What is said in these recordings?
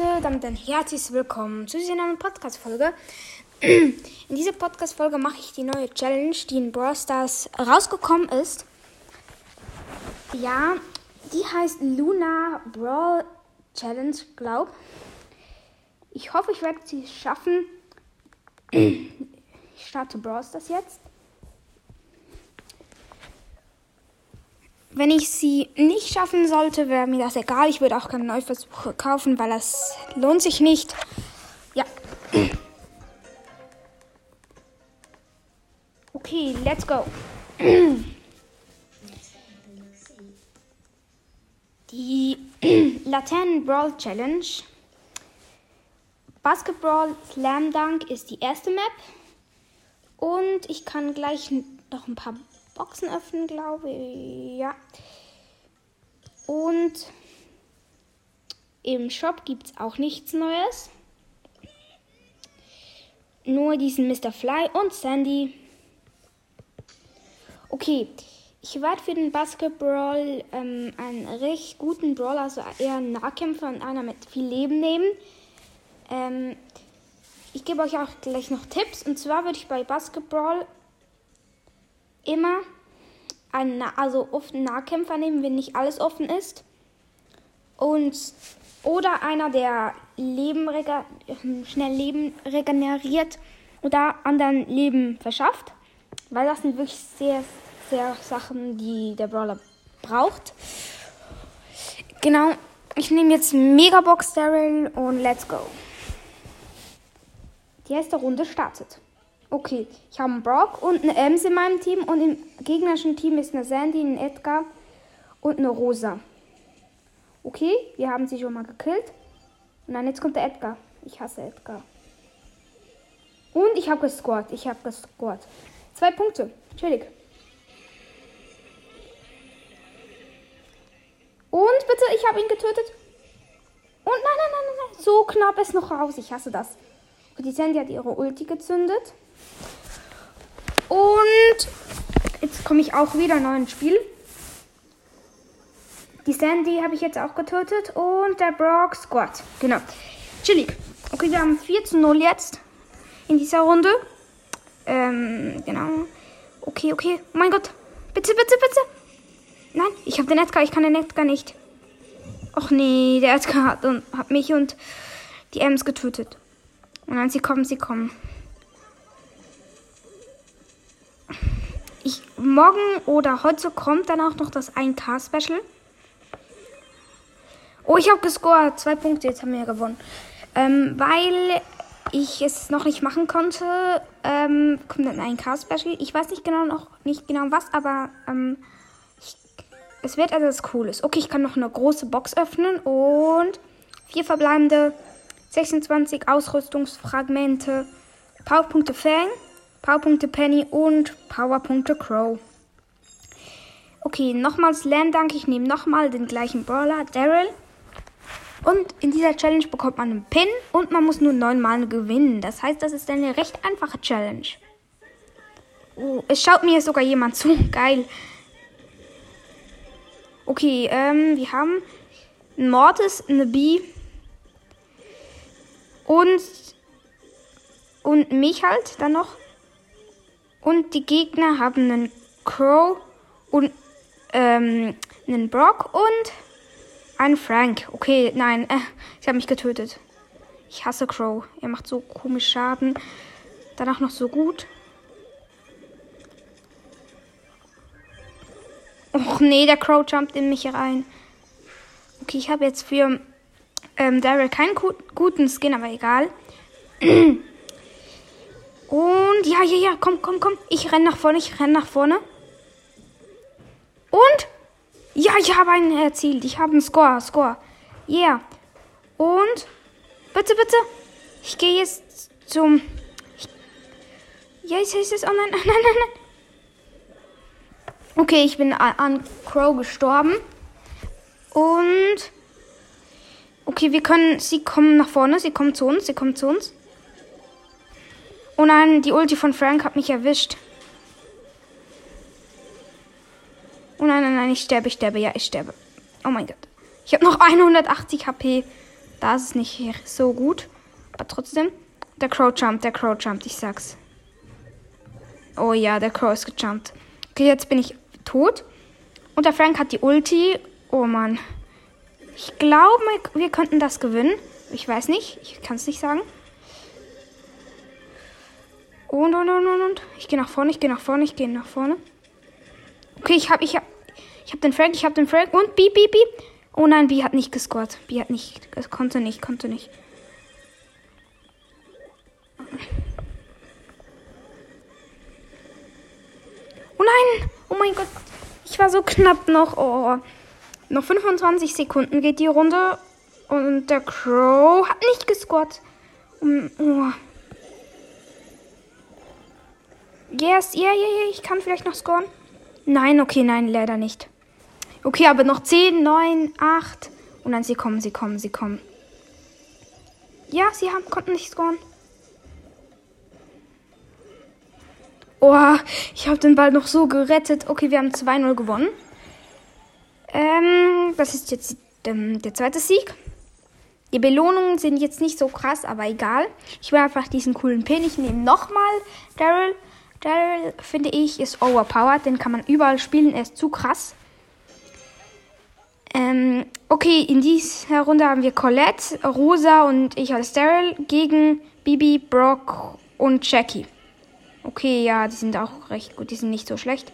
Leute, damit ein herzliches Willkommen zu dieser neuen Podcast-Folge. In dieser Podcast-Folge mache ich die neue Challenge, die in Brawl Stars rausgekommen ist. Ja, die heißt Luna Brawl Challenge, glaub. Ich hoffe, ich werde sie schaffen. Ich starte Brawl Stars jetzt. Wenn ich sie nicht schaffen sollte, wäre mir das egal. Ich würde auch keine Neuversuche kaufen, weil das lohnt sich nicht. Ja. Okay, let's go. Die Laternen Brawl Challenge. Basketball Slam Dunk ist die erste Map. Und ich kann gleich noch ein paar Boxen öffnen, glaube ich. Ja. Und im Shop gibt es auch nichts Neues. Nur diesen Mr. Fly und Sandy. Okay, ich werde für den Basketball ähm, einen recht guten Brawler, also eher einen Nahkämpfer und einer mit viel Leben nehmen. Ähm, ich gebe euch auch gleich noch Tipps. Und zwar würde ich bei Basketball immer einen, also oft einen Nahkämpfer nehmen, wenn nicht alles offen ist. Und oder einer, der Leben schnell Leben regeneriert oder anderen Leben verschafft. Weil das sind wirklich sehr, sehr Sachen, die der Brawler braucht. Genau, ich nehme jetzt Megabox Daryl und let's go. Die erste Runde startet. Okay, ich habe einen Brock und eine Ems in meinem Team und im gegnerischen Team ist eine Sandy, ein Edgar und eine Rosa. Okay, wir haben sie schon mal gekillt. Und dann jetzt kommt der Edgar. Ich hasse Edgar. Und ich habe gescored. Ich habe gescored. Zwei Punkte. Chillig. Und bitte, ich habe ihn getötet. Und nein, nein, nein, nein. So knapp ist noch raus. Ich hasse das. Und die Sandy hat ihre Ulti gezündet. Und jetzt komme ich auch wieder neu ins Spiel. Die Sandy habe ich jetzt auch getötet und der Brock Squad. Genau. Chillig. Okay, wir haben 4 zu 0 jetzt in dieser Runde. Ähm, genau. Okay, okay. Oh mein Gott. Bitte, bitte, bitte. Nein, ich habe den Edgar. Ich kann den Edgar nicht. Och nee, der Edgar hat, hat mich und die Ems getötet. Und dann sie kommen, sie kommen. Ich, morgen oder heute kommt dann auch noch das 1K-Special. Oh, ich habe gescored. Zwei Punkte, jetzt haben wir gewonnen. Ähm, weil ich es noch nicht machen konnte, ähm, kommt dann ein K-Special. Ich weiß nicht genau noch nicht genau was, aber ähm, ich, es wird etwas Cooles. Okay, ich kann noch eine große Box öffnen und vier verbleibende 26 Ausrüstungsfragmente, Powerpunkte Fang, Powerpunkte Penny und Powerpunkte Crow. Okay, nochmals Slam Dank. Ich nehme nochmal den gleichen Brawler, Daryl. Und in dieser Challenge bekommt man einen Pin und man muss nur neunmal gewinnen. Das heißt, das ist eine recht einfache Challenge. Oh, es schaut mir sogar jemand zu. Geil. Okay, ähm, wir haben einen Mortis, eine Bee und, und mich halt dann noch. Und die Gegner haben einen Crow und ähm, einen Brock und einen Frank. Okay, nein, äh, ich habe mich getötet. Ich hasse Crow. Er macht so komisch Schaden. Danach noch so gut. Och nee, der Crow jumpt in mich rein. Okay, ich habe jetzt für ähm, Daryl keinen guten Skin, aber egal. Und ja, ja, ja, komm, komm, komm. Ich renn nach vorne, ich renn nach vorne. Und? Ja, ich habe einen erzielt. Ich habe einen Score, Score. Yeah. Und? Bitte, bitte. Ich gehe jetzt zum... Ich, ja, jetzt ist es... Oh nein, nein, nein, nein. Okay, ich bin an Crow gestorben. Und... Okay, wir können... Sie kommen nach vorne. Sie kommen zu uns. Sie kommen zu uns. Oh nein, die Ulti von Frank hat mich erwischt. Oh nein, nein, nein, ich sterbe, ich sterbe, ja, ich sterbe. Oh mein Gott. Ich habe noch 180 HP. Da ist es nicht so gut. Aber trotzdem. Der Crow jumpt, der Crow jumpt, ich sag's. Oh ja, der Crow ist gejumpt. Okay, jetzt bin ich tot. Und der Frank hat die Ulti. Oh Mann. Ich glaube, wir könnten das gewinnen. Ich weiß nicht. Ich kann es nicht sagen. Und, und, und, und, und. Ich gehe nach vorne, ich gehe nach vorne, ich gehe nach vorne. Okay, ich habe ich hab, ich hab den Frank, ich habe den Frank. Und B, B, B. Oh nein, B hat nicht gescored. B hat nicht, konnte nicht, konnte nicht. Oh nein! Oh mein Gott. Ich war so knapp noch. Oh. Noch 25 Sekunden geht die Runde. Und der Crow hat nicht gescored. Oh. Yes, ja, ja, ja, ich kann vielleicht noch scoren. Nein, okay, nein, leider nicht. Okay, aber noch 10, 9, 8. Und dann sie kommen, sie kommen, sie kommen. Ja, sie haben, konnten nicht scoren. Oh, ich habe den Ball noch so gerettet. Okay, wir haben 2-0 gewonnen. Ähm, das ist jetzt ähm, der zweite Sieg. Die Belohnungen sind jetzt nicht so krass, aber egal. Ich will einfach diesen coolen Pin. Ich nehme nochmal Daryl. Daryl, finde ich, ist overpowered. Den kann man überall spielen. Er ist zu krass. Ähm, okay, in dieser Runde haben wir Colette, Rosa und ich als Daryl gegen Bibi, Brock und Jackie. Okay, ja, die sind auch recht gut. Die sind nicht so schlecht.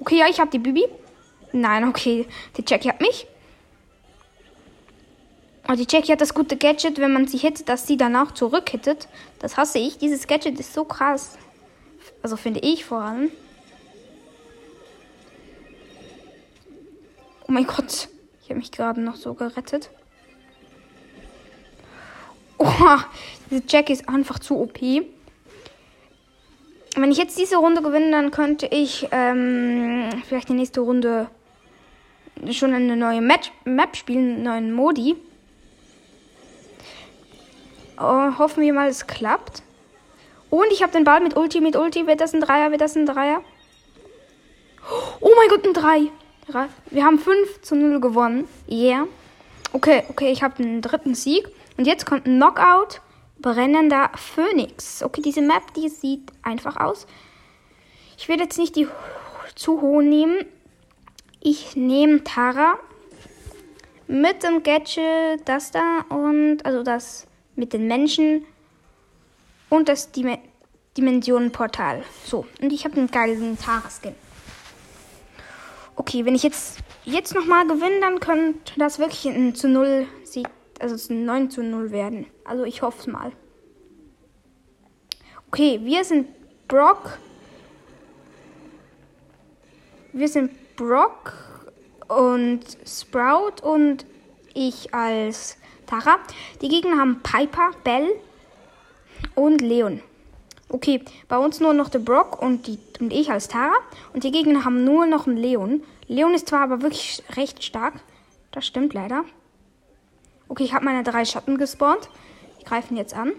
Okay, ja, ich habe die Bibi. Nein, okay. Die Jackie hat mich. Und die Jackie hat das gute Gadget, wenn man sie hittet, dass sie danach zurückhittet. Das hasse ich. Dieses Gadget ist so krass. Also finde ich vor allem. Oh mein Gott. Ich habe mich gerade noch so gerettet. Oh, diese Jackie ist einfach zu OP. Wenn ich jetzt diese Runde gewinne, dann könnte ich ähm, vielleicht die nächste Runde schon eine neue Match Map spielen, einen neuen Modi. Oh, hoffen wir mal, es klappt. Und ich habe den Ball mit Ulti, mit Ulti. Wird das ein Dreier? Wird das ein Dreier? Oh mein Gott, ein Drei. Wir haben 5 zu 0 gewonnen. Yeah. Okay, okay, ich habe den dritten Sieg. Und jetzt kommt ein Knockout. Brennender Phönix. Okay, diese Map, die sieht einfach aus. Ich werde jetzt nicht die zu hohen nehmen. Ich nehme Tara mit dem Gadget, das da und also das mit den Menschen und das Dim Dimensionenportal. So, und ich habe einen geilen Tara-Skin. Okay, wenn ich jetzt, jetzt nochmal gewinne, dann könnte das wirklich ein zu 0 Sieg, also ein 9 zu 0 werden. Also ich hoffe es mal. Okay, wir sind Brock. Wir sind Brock und Sprout und ich als Tara. Die Gegner haben Piper, Bell und Leon. Okay, bei uns nur noch der Brock und, die, und ich als Tara. Und die Gegner haben nur noch einen Leon. Leon ist zwar aber wirklich recht stark. Das stimmt leider. Okay, ich habe meine drei Schatten gespawnt. Die greifen jetzt an.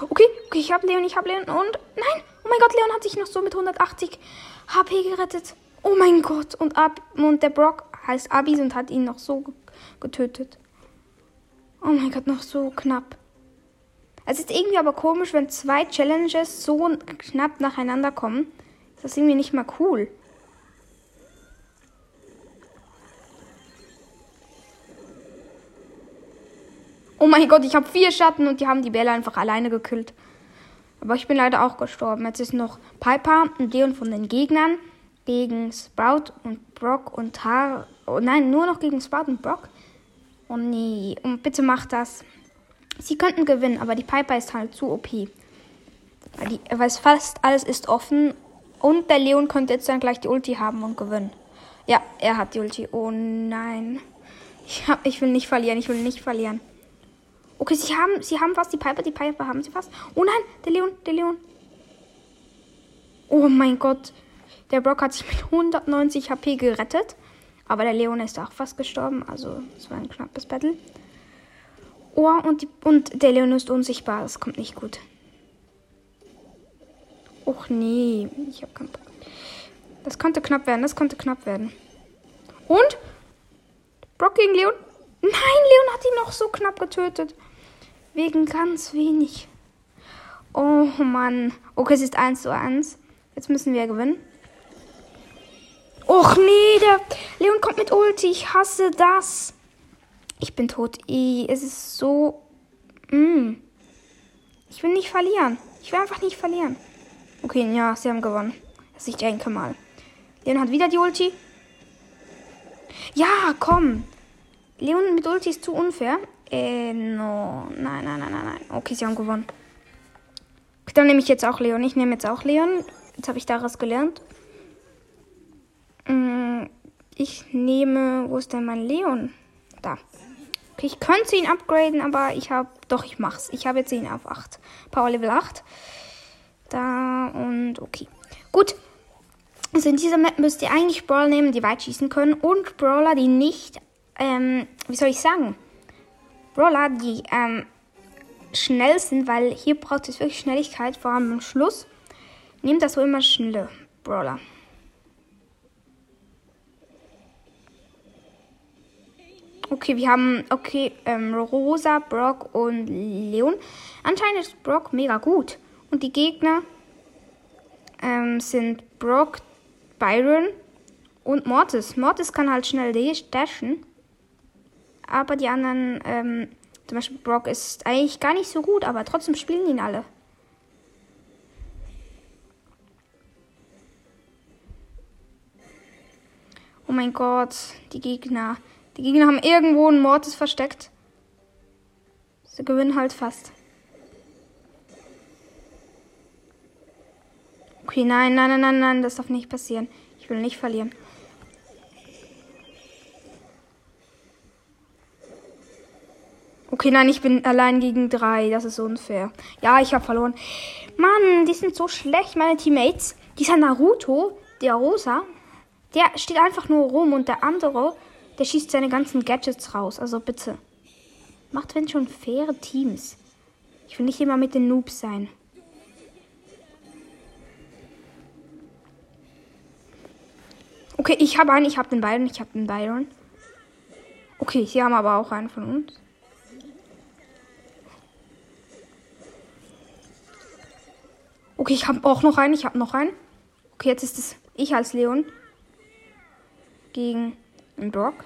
Okay, okay, ich habe Leon, ich habe Leon und... Nein! Oh mein Gott, Leon hat sich noch so mit 180 HP gerettet. Oh mein Gott. Und, Ab und der Brock heißt Abis und hat ihn noch so getötet. Oh mein Gott, noch so knapp. Es ist irgendwie aber komisch, wenn zwei Challenges so knapp nacheinander kommen. Das ist irgendwie nicht mal cool. Oh mein Gott, ich habe vier Schatten und die haben die Bälle einfach alleine gekillt. Aber ich bin leider auch gestorben. Jetzt ist noch Piper und Leon von den Gegnern gegen Sprout und Brock und Tar. Oh nein, nur noch gegen und Brock. Oh nee, und bitte macht das. Sie könnten gewinnen, aber die Piper ist halt zu OP. Weil, die, weil fast alles ist offen. Und der Leon könnte jetzt dann gleich die Ulti haben und gewinnen. Ja, er hat die Ulti. Oh nein. Ich, hab, ich will nicht verlieren, ich will nicht verlieren. Okay, sie haben, sie haben fast die Piper, die Piper haben sie fast. Oh nein, der Leon, der Leon. Oh mein Gott. Der Brock hat sich mit 190 HP gerettet. Aber der Leon ist auch fast gestorben. Also, es war ein knappes Battle. Oh, und, die, und der Leon ist unsichtbar. Das kommt nicht gut. Och nee, ich hab keinen Bock. Das konnte knapp werden, das konnte knapp werden. Und? Brock gegen Leon? Nein, Leon hat ihn noch so knapp getötet. Wegen ganz wenig. Oh Mann. Okay, es ist 1 zu 1. Jetzt müssen wir gewinnen. Och nee, der Leon kommt mit Ulti. Ich hasse das. Ich bin tot. es ist so. Mm. Ich will nicht verlieren. Ich will einfach nicht verlieren. Okay, ja, sie haben gewonnen. Das ich denke mal. Leon hat wieder die Ulti. Ja, komm. Leon mit Ulti ist zu unfair. Äh, no. Nein, nein, nein, nein, nein. Okay, sie haben gewonnen. Dann nehme ich jetzt auch Leon. Ich nehme jetzt auch Leon. Jetzt habe ich daraus gelernt. Mm, ich nehme. Wo ist denn mein Leon? Da. Okay, ich könnte ihn upgraden, aber ich habe. Doch, ich mach's. Ich habe jetzt ihn auf 8. Power Level 8. Da und okay. Gut. Also in dieser Map müsst ihr eigentlich Brawler nehmen, die weit schießen können und Brawler, die nicht, ähm, wie soll ich sagen? Brawler, die ähm, schnell sind, weil hier braucht es wirklich Schnelligkeit, vor allem am Schluss. Nehmt das so immer schnelle Brawler. Okay, wir haben, okay, ähm, Rosa, Brock und Leon. Anscheinend ist Brock mega gut. Und die Gegner ähm, sind Brock, Byron und Mortis. Mortis kann halt schnell dashen. Aber die anderen, ähm, zum Beispiel Brock ist eigentlich gar nicht so gut, aber trotzdem spielen ihn alle. Oh mein Gott, die Gegner. Die Gegner haben irgendwo einen Mortis versteckt. Sie gewinnen halt fast. Okay, nein, nein, nein, nein, nein, das darf nicht passieren. Ich will nicht verlieren. Okay, nein, ich bin allein gegen drei. Das ist unfair. Ja, ich habe verloren. Mann, die sind so schlecht, meine Teammates. Dieser Naruto, der Rosa, der steht einfach nur rum und der andere der schießt seine ganzen Gadgets raus. Also bitte. Macht wenn schon faire Teams. Ich will nicht immer mit den Noobs sein. Okay, ich habe einen, ich habe den Byron, ich habe den Byron. Okay, sie haben aber auch einen von uns. Okay, ich habe auch noch einen, ich habe noch einen. Okay, jetzt ist es ich als Leon gegen ein Brock.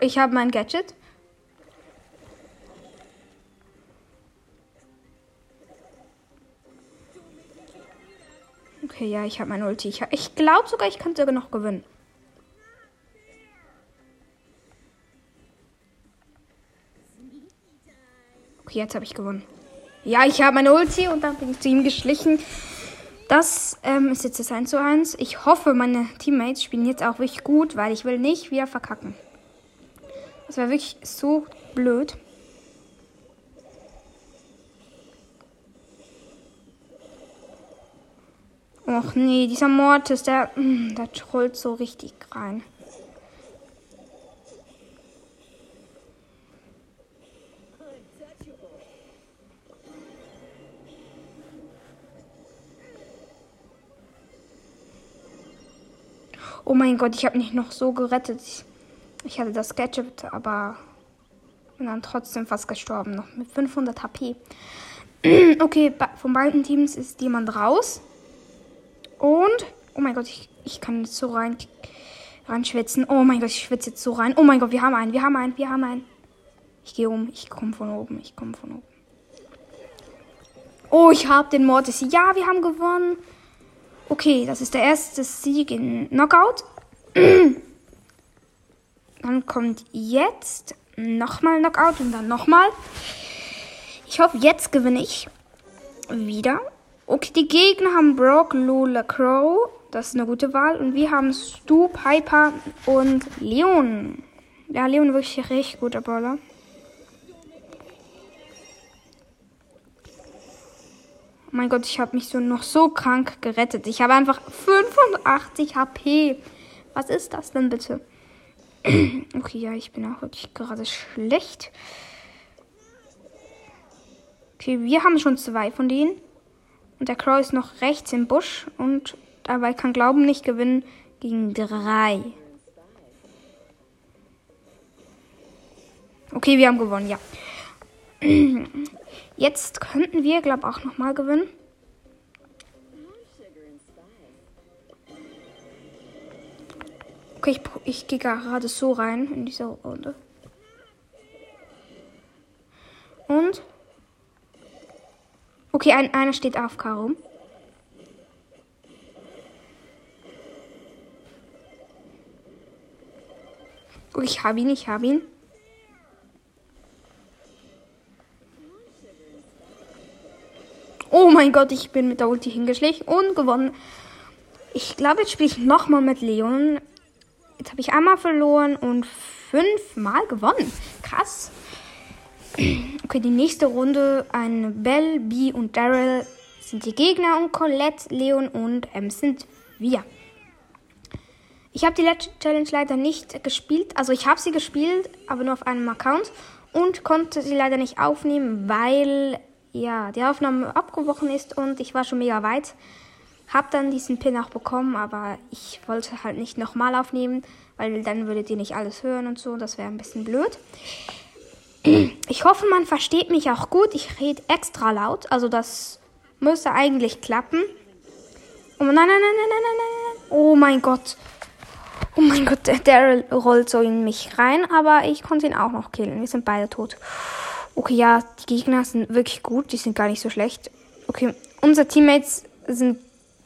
Ich habe mein Gadget. Okay, ja, ich habe mein Ulti. Ich, ich glaube sogar, ich kann sogar noch gewinnen. Okay, jetzt habe ich gewonnen. Ja, ich habe meine Ulti und dann bin ich zu ihm geschlichen. Das ähm, ist jetzt das 1 zu 1. Ich hoffe, meine Teammates spielen jetzt auch wirklich gut, weil ich will nicht wieder verkacken. Das wäre wirklich so blöd. Och nee, dieser Mortis, der, mm, der trollt so richtig rein. Oh mein Gott, ich habe mich noch so gerettet. Ich hatte das Gadget, aber bin dann trotzdem fast gestorben. Noch mit 500 HP. okay, von beiden Teams ist jemand raus. Und, oh mein Gott, ich, ich kann jetzt so rein, reinschwitzen. Oh mein Gott, ich schwitze jetzt so rein. Oh mein Gott, wir haben einen, wir haben einen, wir haben einen. Ich gehe um, ich komme von oben, ich komme von oben. Oh, ich habe den Mortis. Ja, wir haben gewonnen. Okay, das ist der erste Sieg in Knockout. dann kommt jetzt nochmal Knockout und dann nochmal. Ich hoffe, jetzt gewinne ich wieder. Okay, die Gegner haben Brock, Lola, Crow. Das ist eine gute Wahl. Und wir haben Stu, Piper und Leon. Ja, Leon wirklich richtig guter Brawler. Oh mein Gott, ich habe mich so noch so krank gerettet. Ich habe einfach 85 HP. Was ist das denn bitte? okay, ja, ich bin auch wirklich gerade schlecht. Okay, wir haben schon zwei von denen. Und der Crow ist noch rechts im Busch und dabei kann Glauben nicht gewinnen gegen drei. Okay, wir haben gewonnen, ja. Jetzt könnten wir, glaube ich, auch nochmal gewinnen. Okay, ich, ich gehe gerade so rein in diese Runde. Und? Okay, ein, einer steht auf rum. Ich habe ihn, ich habe ihn. Oh mein Gott, ich bin mit der Ulti hingeschlichen und gewonnen. Ich glaube, jetzt spiele ich nochmal mit Leon. Jetzt habe ich einmal verloren und fünfmal gewonnen. Krass. Okay, die nächste Runde. Ein Bell, B und Daryl sind die Gegner und Colette, Leon und M sind wir. Ich habe die letzte Challenge leider nicht gespielt. Also ich habe sie gespielt, aber nur auf einem Account und konnte sie leider nicht aufnehmen, weil ja, die Aufnahme abgebrochen ist und ich war schon mega weit. Hab dann diesen Pin auch bekommen, aber ich wollte halt nicht nochmal aufnehmen, weil dann würdet ihr nicht alles hören und so. Das wäre ein bisschen blöd. Ich hoffe, man versteht mich auch gut. Ich rede extra laut, also das müsste eigentlich klappen. Oh nein, nein, nein, nein, nein, nein, nein. Oh mein Gott. Oh mein Gott, der Daryl rollt so in mich rein, aber ich konnte ihn auch noch killen. Wir sind beide tot. Okay, ja, die Gegner sind wirklich gut. Die sind gar nicht so schlecht. Okay, unsere Teammates sind.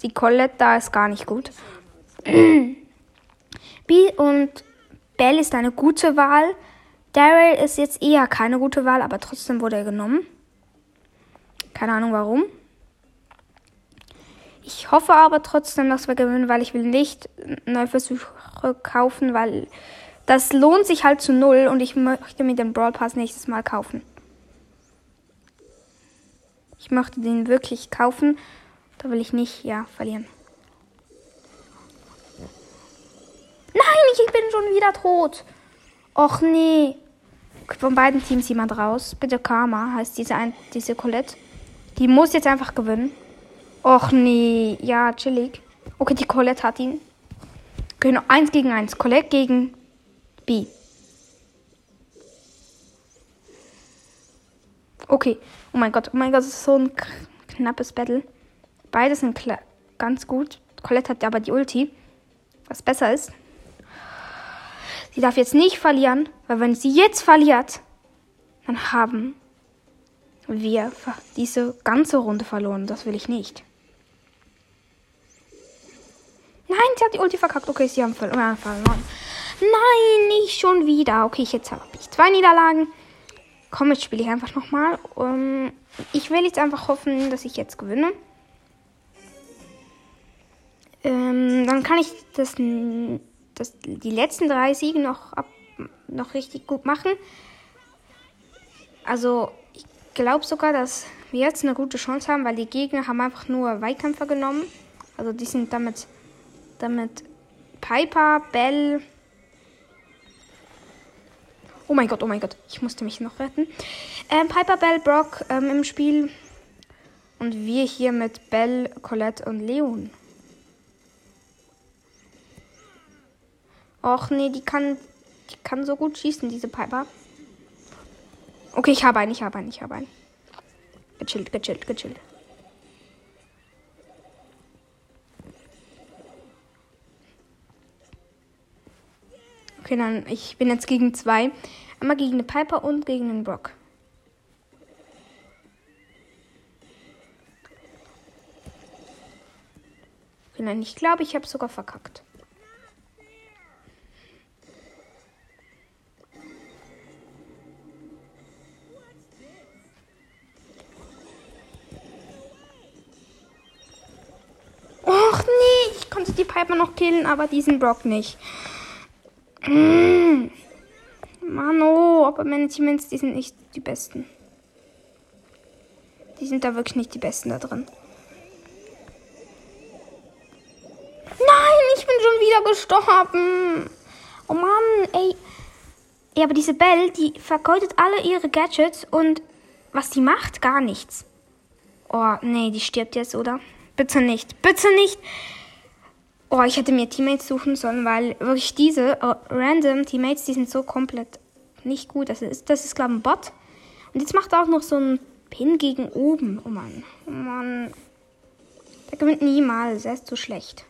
Die Colette da ist gar nicht gut. B und Bell ist eine gute Wahl. Daryl ist jetzt eher keine gute Wahl, aber trotzdem wurde er genommen. Keine Ahnung warum. Ich hoffe aber trotzdem, dass wir gewinnen, weil ich will nicht neue Versuche kaufen, weil das lohnt sich halt zu null und ich möchte mir den Brawl Pass nächstes Mal kaufen. Ich möchte den wirklich kaufen. Da will ich nicht, ja, verlieren. Nein, ich bin schon wieder tot. Och nee. Von beiden Teams jemand raus. Bitte Karma heißt diese, ein, diese Colette. Die muss jetzt einfach gewinnen. Och nee. Ja, chillig. Okay, die Colette hat ihn. Genau, eins gegen eins. Colette gegen B. Okay. Oh mein Gott, oh mein Gott, das ist so ein knappes Battle. Beide sind ganz gut. Colette hat aber die Ulti, was besser ist. Sie darf jetzt nicht verlieren, weil wenn sie jetzt verliert, dann haben wir diese ganze Runde verloren. Das will ich nicht. Nein, sie hat die Ulti verkackt. Okay, sie haben verloren. Nein, nicht schon wieder. Okay, jetzt habe ich zwei Niederlagen. Komm, jetzt spiele ich einfach nochmal. Um, ähm, ich will jetzt einfach hoffen, dass ich jetzt gewinne. Ähm, dann kann ich das, das, die letzten drei Siege noch, ab, noch richtig gut machen. Also, ich glaube sogar, dass wir jetzt eine gute Chance haben, weil die Gegner haben einfach nur Weitkämpfer genommen. Also, die sind damit, damit Piper, Bell, Oh mein Gott, oh mein Gott. Ich musste mich noch retten. Ähm, Piper, Bell, Brock ähm, im Spiel. Und wir hier mit Bell, Colette und Leon. Och nee, die kann, die kann so gut schießen, diese Piper. Okay, ich habe einen, ich habe einen, ich habe einen. Gechillt, gechillt, gechillt. Okay, dann ich bin jetzt gegen zwei. Einmal gegen den Piper und gegen den Brock. Okay, nein, ich glaube, ich habe sogar verkackt. Och nee, ich konnte die Piper noch killen, aber diesen Brock nicht. Mmh. Mano, aber Teammates, die sind nicht die besten. Die sind da wirklich nicht die besten da drin. Nein, ich bin schon wieder gestorben. Oh Mann, ey. Ja, aber diese Belle, die vergeudet alle ihre Gadgets und was die macht? Gar nichts. Oh, nee, die stirbt jetzt, oder? Bitte nicht. Bitte nicht. Oh, ich hätte mir Teammates suchen sollen, weil wirklich diese oh, random Teammates, die sind so komplett nicht gut. Das ist, das ist glaube ich, ein Bot. Und jetzt macht er auch noch so einen Pin gegen oben. Oh Mann. Oh Mann. Der gewinnt niemals. Er ist so schlecht.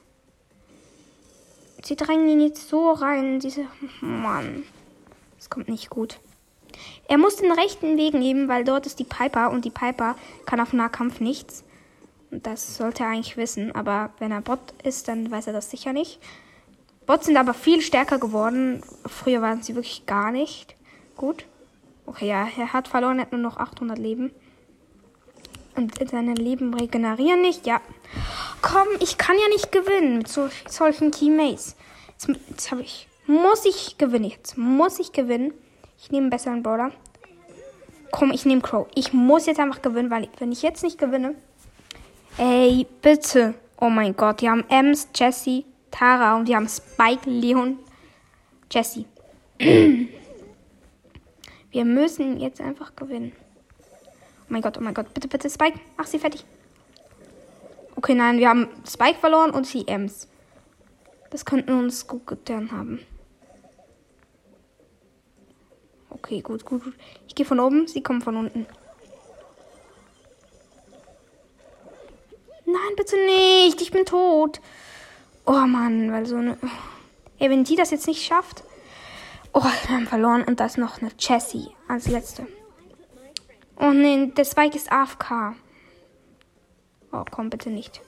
Sie drängen ihn jetzt so rein. Diese. Mann. Das kommt nicht gut. Er muss den rechten Weg nehmen, weil dort ist die Piper und die Piper kann auf Nahkampf nichts. Das sollte er eigentlich wissen, aber wenn er Bot ist, dann weiß er das sicher nicht. Bots sind aber viel stärker geworden. Früher waren sie wirklich gar nicht gut. Okay, ja, er hat verloren, er hat nur noch 800 Leben. Und seine Leben regenerieren nicht, ja. Komm, ich kann ja nicht gewinnen mit so, solchen Keymates. Jetzt, jetzt habe ich. Muss ich gewinnen jetzt. Muss ich gewinnen. Ich nehme einen besseren Brawler. Komm, ich nehme Crow. Ich muss jetzt einfach gewinnen, weil wenn ich jetzt nicht gewinne, Ey, bitte. Oh mein Gott, die haben Ems, Jesse, Tara und die haben Spike, Leon, Jesse. Wir müssen jetzt einfach gewinnen. Oh mein Gott, oh mein Gott. Bitte, bitte, Spike. Mach sie fertig. Okay, nein, wir haben Spike verloren und sie Ems. Das könnten uns gut getan haben. Okay, gut, gut, gut. Ich gehe von oben, sie kommen von unten. Nein, bitte nicht. Ich bin tot. Oh Mann, weil so eine. Ey, wenn die das jetzt nicht schafft. Oh, wir haben verloren. Und da ist noch eine Jessie als letzte. Oh nein, der Spike ist AFK. Oh, komm bitte nicht.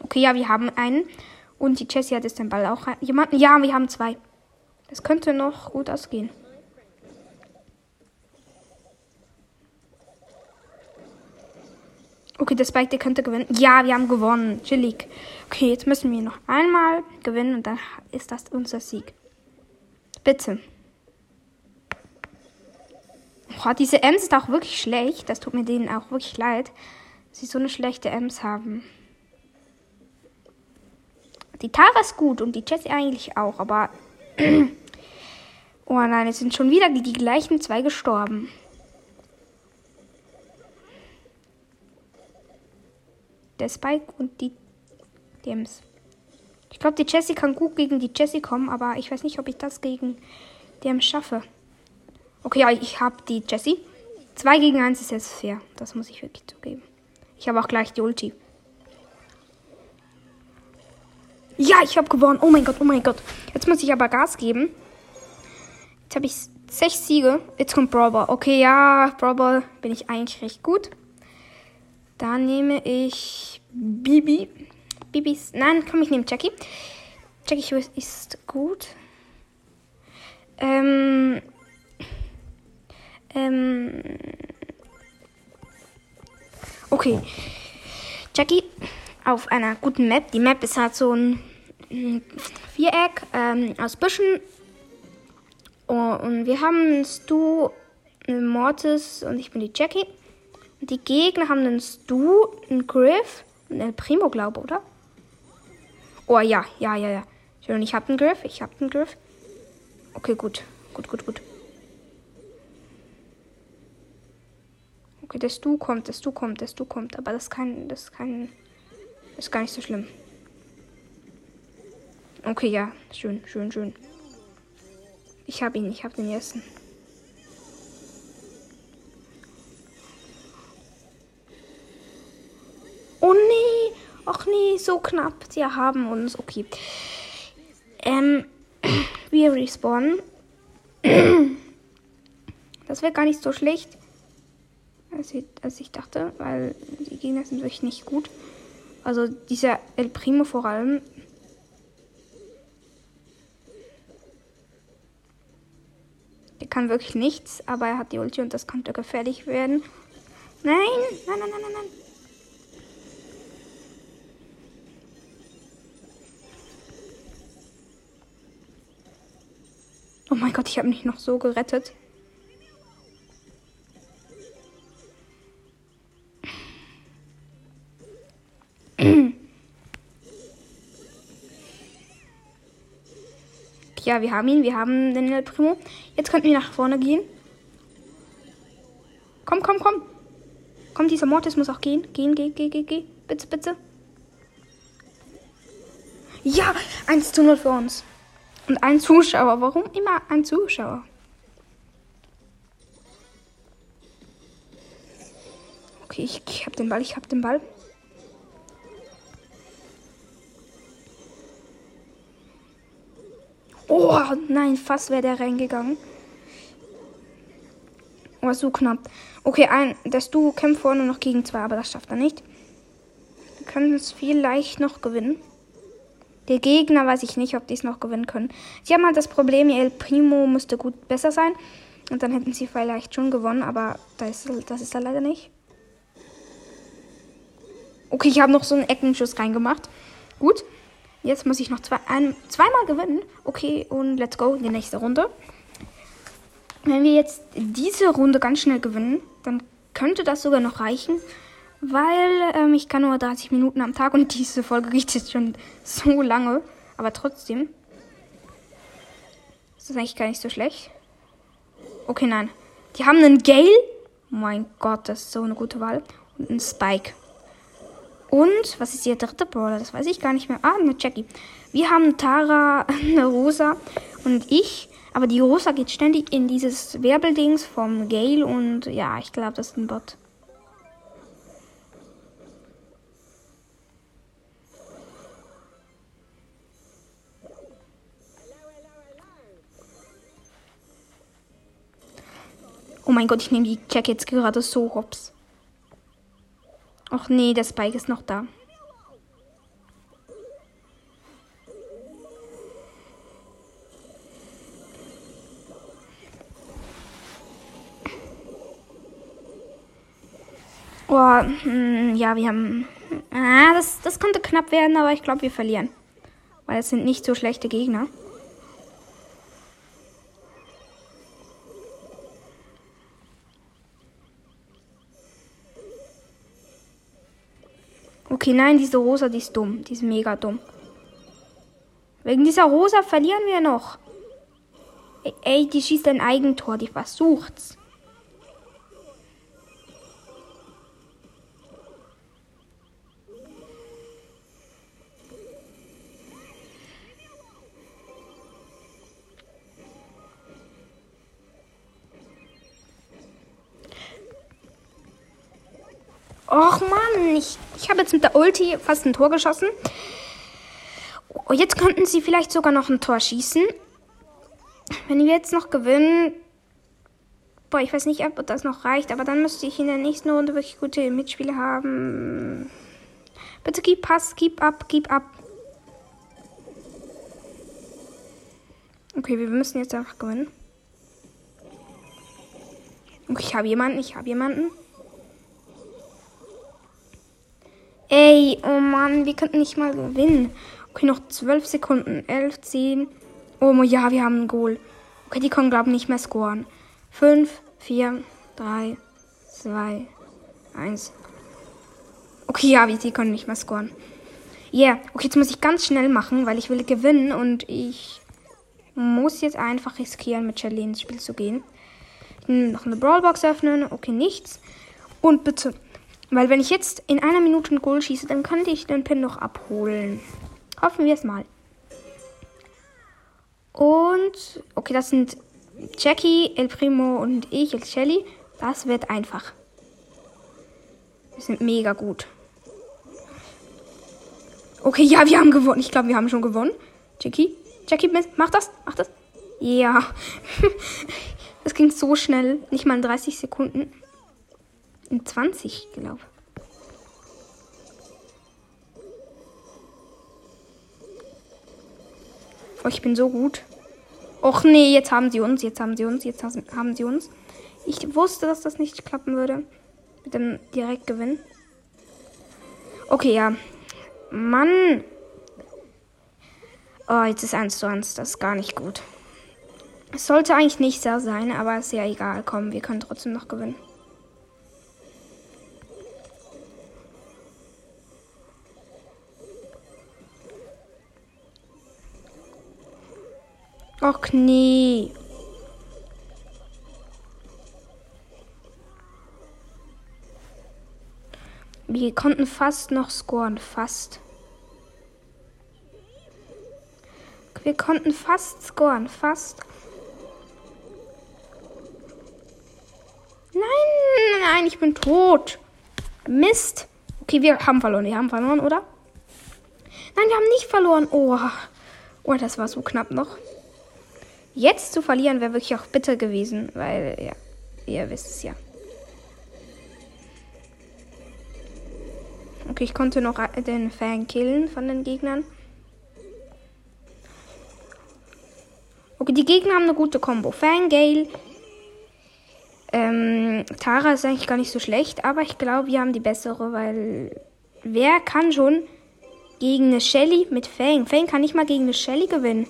Okay, ja, wir haben einen. Und die Jessie hat jetzt den Ball auch jemanden. Ja, wir haben zwei. Das könnte noch gut ausgehen. Okay, der Spike, der könnte gewinnen. Ja, wir haben gewonnen. Chillig. Okay, jetzt müssen wir noch einmal gewinnen und dann ist das unser Sieg. Bitte. Boah, diese Ems ist auch wirklich schlecht. Das tut mir denen auch wirklich leid, dass sie so eine schlechte Ems haben. Die Tara ist gut und die Jessie eigentlich auch, aber. oh nein, es sind schon wieder die, die gleichen zwei gestorben. Der Spike und die Dems. Ich glaube, die Jessie kann gut gegen die Jessie kommen, aber ich weiß nicht, ob ich das gegen Dems schaffe. Okay, ja, ich habe die Jessie. 2 gegen 1 ist jetzt fair. Das muss ich wirklich zugeben. Ich habe auch gleich die Ulti. Ja, ich habe gewonnen. Oh mein Gott, oh mein Gott. Jetzt muss ich aber Gas geben. Jetzt habe ich sechs Siege. Jetzt kommt Brawl Okay, ja, Brawl bin ich eigentlich recht gut. Dann nehme ich Bibi. Bibis. Nein, komm, ich nehme Jackie. Jackie ist gut. Ähm. Ähm. Okay. Jackie auf einer guten Map. Die Map ist halt so ein Viereck ähm, aus Büschen. Oh, und wir haben Stu, einen Mortis und ich bin die Jackie. Und die Gegner haben einen Stu, einen Griff und einen Primo, glaube oder? Oh ja, ja, ja, ja. Ich habe einen Griff, ich habe einen Griff. Okay, gut. Gut, gut, gut. Okay, das Du kommt, das Du kommt, das Du kommt. Aber das ist das ist kein ist gar nicht so schlimm. Okay, ja. Schön, schön, schön. Ich habe ihn, ich habe den ersten. Oh nee, ach nee, so knapp. Sie haben uns. Okay. Ähm, wir respawnen. Das wäre gar nicht so schlecht, als ich, als ich dachte, weil die Gegner sind wirklich nicht gut. Also dieser El Primo vor allem. Der kann wirklich nichts, aber er hat die Ulti und das könnte gefährlich werden. Nein, nein, nein, nein, nein, nein. Oh mein Gott, ich habe mich noch so gerettet. Ja, wir haben ihn. Wir haben den El Primo. Jetzt könnten wir nach vorne gehen. Komm, komm, komm. Komm, dieser Mortis muss auch gehen. Gehen, geh, geh, geh, geh. Bitte, bitte. Ja, 1 zu 0 für uns. Und ein Zuschauer. Warum immer ein Zuschauer? Okay, ich, ich hab den Ball, ich hab den Ball. Oh, nein, fast wäre der reingegangen. Oh, so knapp. Okay, ein, das Duo kämpft vorne noch gegen zwei, aber das schafft er nicht. Wir können es vielleicht noch gewinnen. Der Gegner weiß ich nicht, ob die es noch gewinnen können. Sie haben halt das Problem, El Primo müsste gut besser sein. Und dann hätten sie vielleicht schon gewonnen, aber das ist, das ist er leider nicht. Okay, ich habe noch so einen Eckenschuss reingemacht. Gut. Jetzt muss ich noch zwei, ein, zweimal gewinnen. Okay, und let's go in die nächste Runde. Wenn wir jetzt diese Runde ganz schnell gewinnen, dann könnte das sogar noch reichen, weil ähm, ich kann nur 30 Minuten am Tag und diese Folge geht jetzt schon so lange. Aber trotzdem ist das eigentlich gar nicht so schlecht. Okay, nein. Die haben einen Gale. Mein Gott, das ist so eine gute Wahl. Und einen Spike. Und, was ist ihr dritte Brawler? Das weiß ich gar nicht mehr. Ah, eine Jackie. Wir haben Tara, eine Rosa und ich. Aber die Rosa geht ständig in dieses Werbeldings vom Gale und ja, ich glaube, das ist ein Bot. Oh mein Gott, ich nehme die Jack jetzt gerade so hops. Ach nee, der Spike ist noch da. Oh, hm, ja, wir haben. Ah, das, das könnte knapp werden, aber ich glaube, wir verlieren. Weil es sind nicht so schlechte Gegner. Okay, nein, diese Rosa, die ist dumm. Die ist mega dumm. Wegen dieser Rosa verlieren wir noch. Ey, die schießt ein Eigentor. Die versucht's. Och Mann, ich, ich habe jetzt mit der Ulti fast ein Tor geschossen. Oh, jetzt könnten sie vielleicht sogar noch ein Tor schießen. Wenn wir jetzt noch gewinnen. Boah, ich weiß nicht, ob das noch reicht, aber dann müsste ich in der nächsten Runde wirklich gute Mitspieler haben. Bitte gib Pass, gib ab, gib ab. Okay, wir müssen jetzt einfach gewinnen. Okay, ich habe jemanden, ich habe jemanden. Ey, oh Mann, wir könnten nicht mal gewinnen. Okay, noch 12 Sekunden. 11, 10. Oh ja, wir haben ein Goal. Okay, die können, glaube ich, nicht mehr scoren. 5, 4, 3, 2, 1. Okay, ja, die können nicht mehr scoren. Yeah, okay, jetzt muss ich ganz schnell machen, weil ich will gewinnen und ich muss jetzt einfach riskieren, mit Shelly ins Spiel zu gehen. Noch eine Brawlbox öffnen. Okay, nichts. Und bitte weil wenn ich jetzt in einer Minute ein Goal schieße, dann könnte ich den Pin noch abholen. Hoffen wir es mal. Und, okay, das sind Jackie, El Primo und ich, El Shelly. Das wird einfach. Wir sind mega gut. Okay, ja, wir haben gewonnen. Ich glaube, wir haben schon gewonnen. Jackie, Jackie, mach das, mach das. Ja. Es ging so schnell. Nicht mal in 30 Sekunden. In 20, glaube Oh, ich bin so gut. Och nee, jetzt haben sie uns, jetzt haben sie uns, jetzt haben sie uns. Ich wusste, dass das nicht klappen würde. Mit dem Direktgewinn. Okay, ja. Mann. Oh, jetzt ist 1 zu 1. Das ist gar nicht gut. Es sollte eigentlich nicht sehr sein, aber ist ja egal. Komm, wir können trotzdem noch gewinnen. Och nee. Wir konnten fast noch scoren, fast. Wir konnten fast scoren, fast. Nein, nein, ich bin tot. Mist. Okay, wir haben verloren. Wir haben verloren, oder? Nein, wir haben nicht verloren. Oh, oh das war so knapp noch. Jetzt zu verlieren wäre wirklich auch bitter gewesen, weil, ja, ihr wisst es ja. Okay, ich konnte noch den Fan killen von den Gegnern. Okay, die Gegner haben eine gute Combo. Fangale. Ähm, Tara ist eigentlich gar nicht so schlecht, aber ich glaube, wir haben die bessere, weil wer kann schon gegen eine Shelly mit Fang? Fang kann nicht mal gegen eine Shelly gewinnen.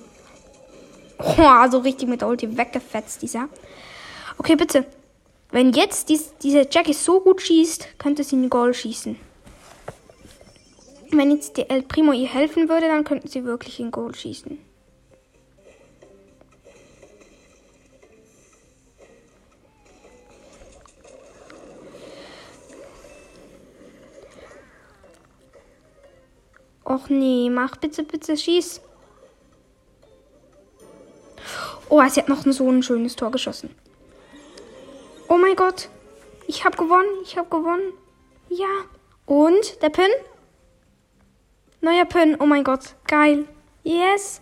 Oh, so richtig mit der Ulti weggefetzt, dieser. Okay, bitte. Wenn jetzt dies, diese Jackie so gut schießt, könnte sie einen Goal schießen. Wenn jetzt die El Primo ihr helfen würde, dann könnten sie wirklich in Goal schießen. Och nee, mach bitte, bitte, schieß. Oh, sie hat noch so ein schönes Tor geschossen. Oh mein Gott. Ich habe gewonnen. Ich habe gewonnen. Ja. Und der Pin? Neuer Pin. Oh mein Gott. Geil. Yes.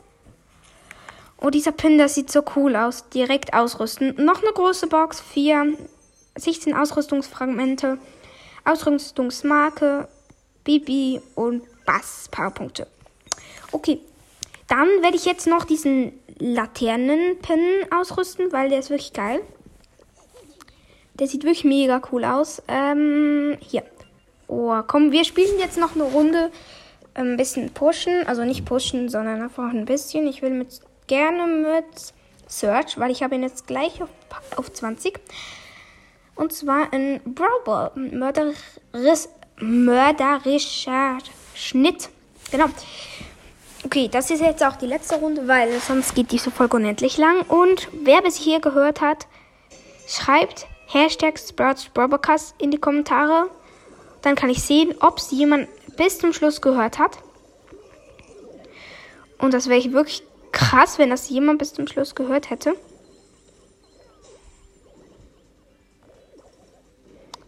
Oh, dieser Pin, das sieht so cool aus. Direkt ausrüsten. Noch eine große Box. 4. 16 Ausrüstungsfragmente. Ausrüstungsmarke. Bibi und Bass. Powerpunkte. Okay. Dann werde ich jetzt noch diesen Laternenpin ausrüsten, weil der ist wirklich geil. Der sieht wirklich mega cool aus. Ähm, hier. Oh, komm, wir spielen jetzt noch eine Runde. Ein bisschen pushen. Also nicht pushen, sondern einfach ein bisschen. Ich will mit gerne mit Search, weil ich habe ihn jetzt gleich auf, auf 20. Und zwar ein Brawl. Mörderis, mörderischer Schnitt. Genau. Okay, das ist jetzt auch die letzte Runde, weil sonst geht diese Folge unendlich lang. Und wer bis hier gehört hat, schreibt Hashtag Sprouts in die Kommentare. Dann kann ich sehen, ob es jemand bis zum Schluss gehört hat. Und das wäre ich wirklich krass, wenn das jemand bis zum Schluss gehört hätte.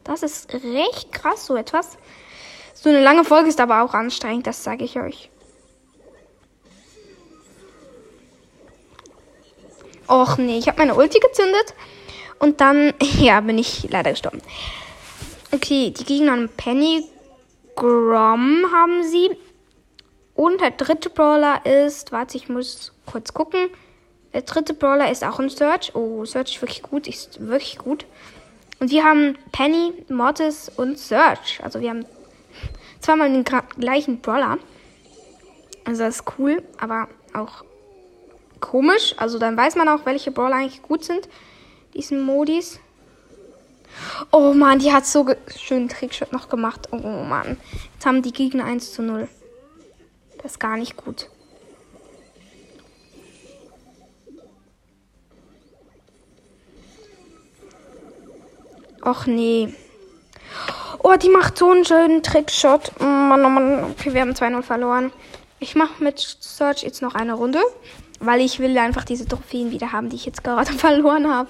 Das ist recht krass, so etwas. So eine lange Folge ist aber auch anstrengend, das sage ich euch. Och nee, ich habe meine Ulti gezündet. Und dann, ja, bin ich leider gestorben. Okay, die Gegner haben Penny Grom haben sie. Und der dritte Brawler ist, warte, ich muss kurz gucken. Der dritte Brawler ist auch ein Search. Oh, Search ist wirklich gut, ist wirklich gut. Und wir haben Penny, Mortis und Search. Also wir haben zweimal den gleichen Brawler. Also das ist cool, aber auch komisch. Also dann weiß man auch, welche Brawler eigentlich gut sind. Diesen Modis. Oh man, die hat so schönen Trickshot noch gemacht. Oh man. Jetzt haben die Gegner 1 zu 0. Das ist gar nicht gut. Och nee. Oh, die macht so einen schönen Trickshot. Oh Mann, oh Mann. Okay, wir haben 2-0 verloren. Ich mache mit Search jetzt noch eine Runde. Weil ich will einfach diese Trophäen wieder haben, die ich jetzt gerade verloren habe.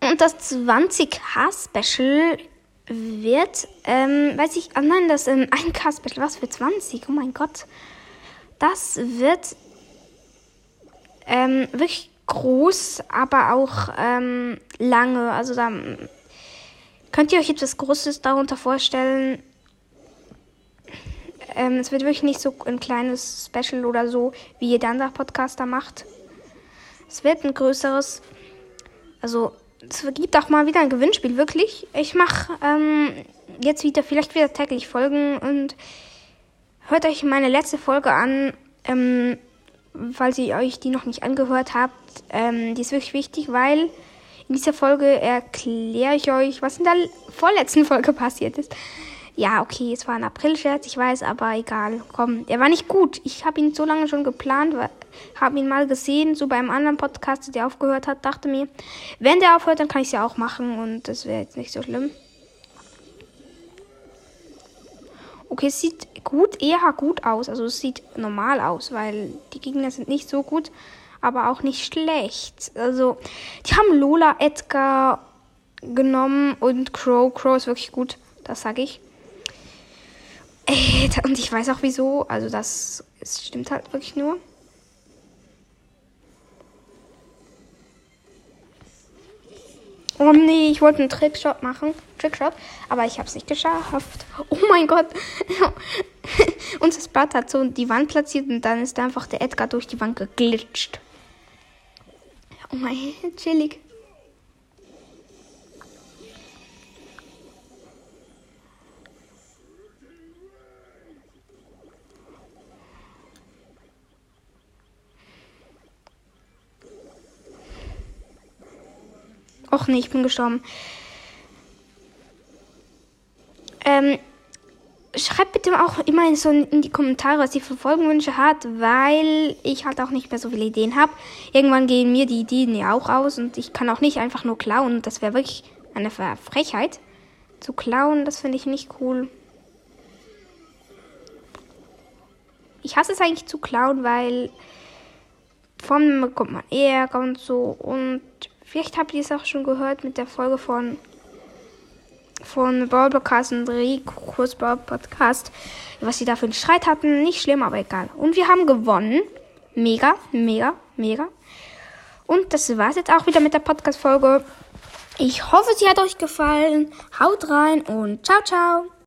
Und das 20k-Special wird, ähm, weiß ich, oh nein, das ähm, 1k-Special, was für 20? Oh mein Gott. Das wird ähm, wirklich groß, aber auch ähm, lange. Also da könnt ihr euch etwas Großes darunter vorstellen. Ähm, es wird wirklich nicht so ein kleines Special oder so, wie jeder andere Podcaster macht. Es wird ein größeres. Also, es gibt auch mal wieder ein Gewinnspiel, wirklich. Ich mache ähm, jetzt wieder, vielleicht wieder täglich Folgen und hört euch meine letzte Folge an. Ähm, falls ihr euch die noch nicht angehört habt. Ähm, die ist wirklich wichtig, weil in dieser Folge erkläre ich euch, was in der vorletzten Folge passiert ist. Ja, okay, es war ein April-Scherz, ich weiß, aber egal. Komm, der war nicht gut. Ich habe ihn so lange schon geplant, habe ihn mal gesehen, so beim anderen Podcast, der aufgehört hat, dachte mir, wenn der aufhört, dann kann ich es ja auch machen und das wäre jetzt nicht so schlimm. Okay, es sieht gut, eher gut aus. Also es sieht normal aus, weil die Gegner sind nicht so gut, aber auch nicht schlecht. Also, die haben Lola, Edgar genommen und Crow. Crow ist wirklich gut, das sage ich. Äh, und ich weiß auch wieso. Also das, das stimmt halt wirklich nur. Oh nee, ich wollte einen Trickshot machen. Trickshot. Aber ich habe es nicht geschafft. Oh mein Gott. Unser Spot hat so die Wand platziert und dann ist einfach der Edgar durch die Wand geglitscht. Oh mein, chillig. Och nee, ich bin gestorben. Ähm, schreibt bitte auch immer so in die Kommentare, was ihr für Folgenwünsche habt, weil ich halt auch nicht mehr so viele Ideen habe. Irgendwann gehen mir die Ideen ja auch aus und ich kann auch nicht einfach nur klauen. Das wäre wirklich eine Frechheit. Zu klauen, das finde ich nicht cool. Ich hasse es eigentlich zu klauen, weil von bekommt man Ärger und so und Vielleicht habt ihr es auch schon gehört mit der Folge von von Brawl Podcast und Rico's Brawl Podcast, was sie da für einen Streit hatten. Nicht schlimm, aber egal. Und wir haben gewonnen. Mega, mega, mega. Und das war's jetzt auch wieder mit der Podcast-Folge. Ich hoffe, sie hat euch gefallen. Haut rein und ciao, ciao.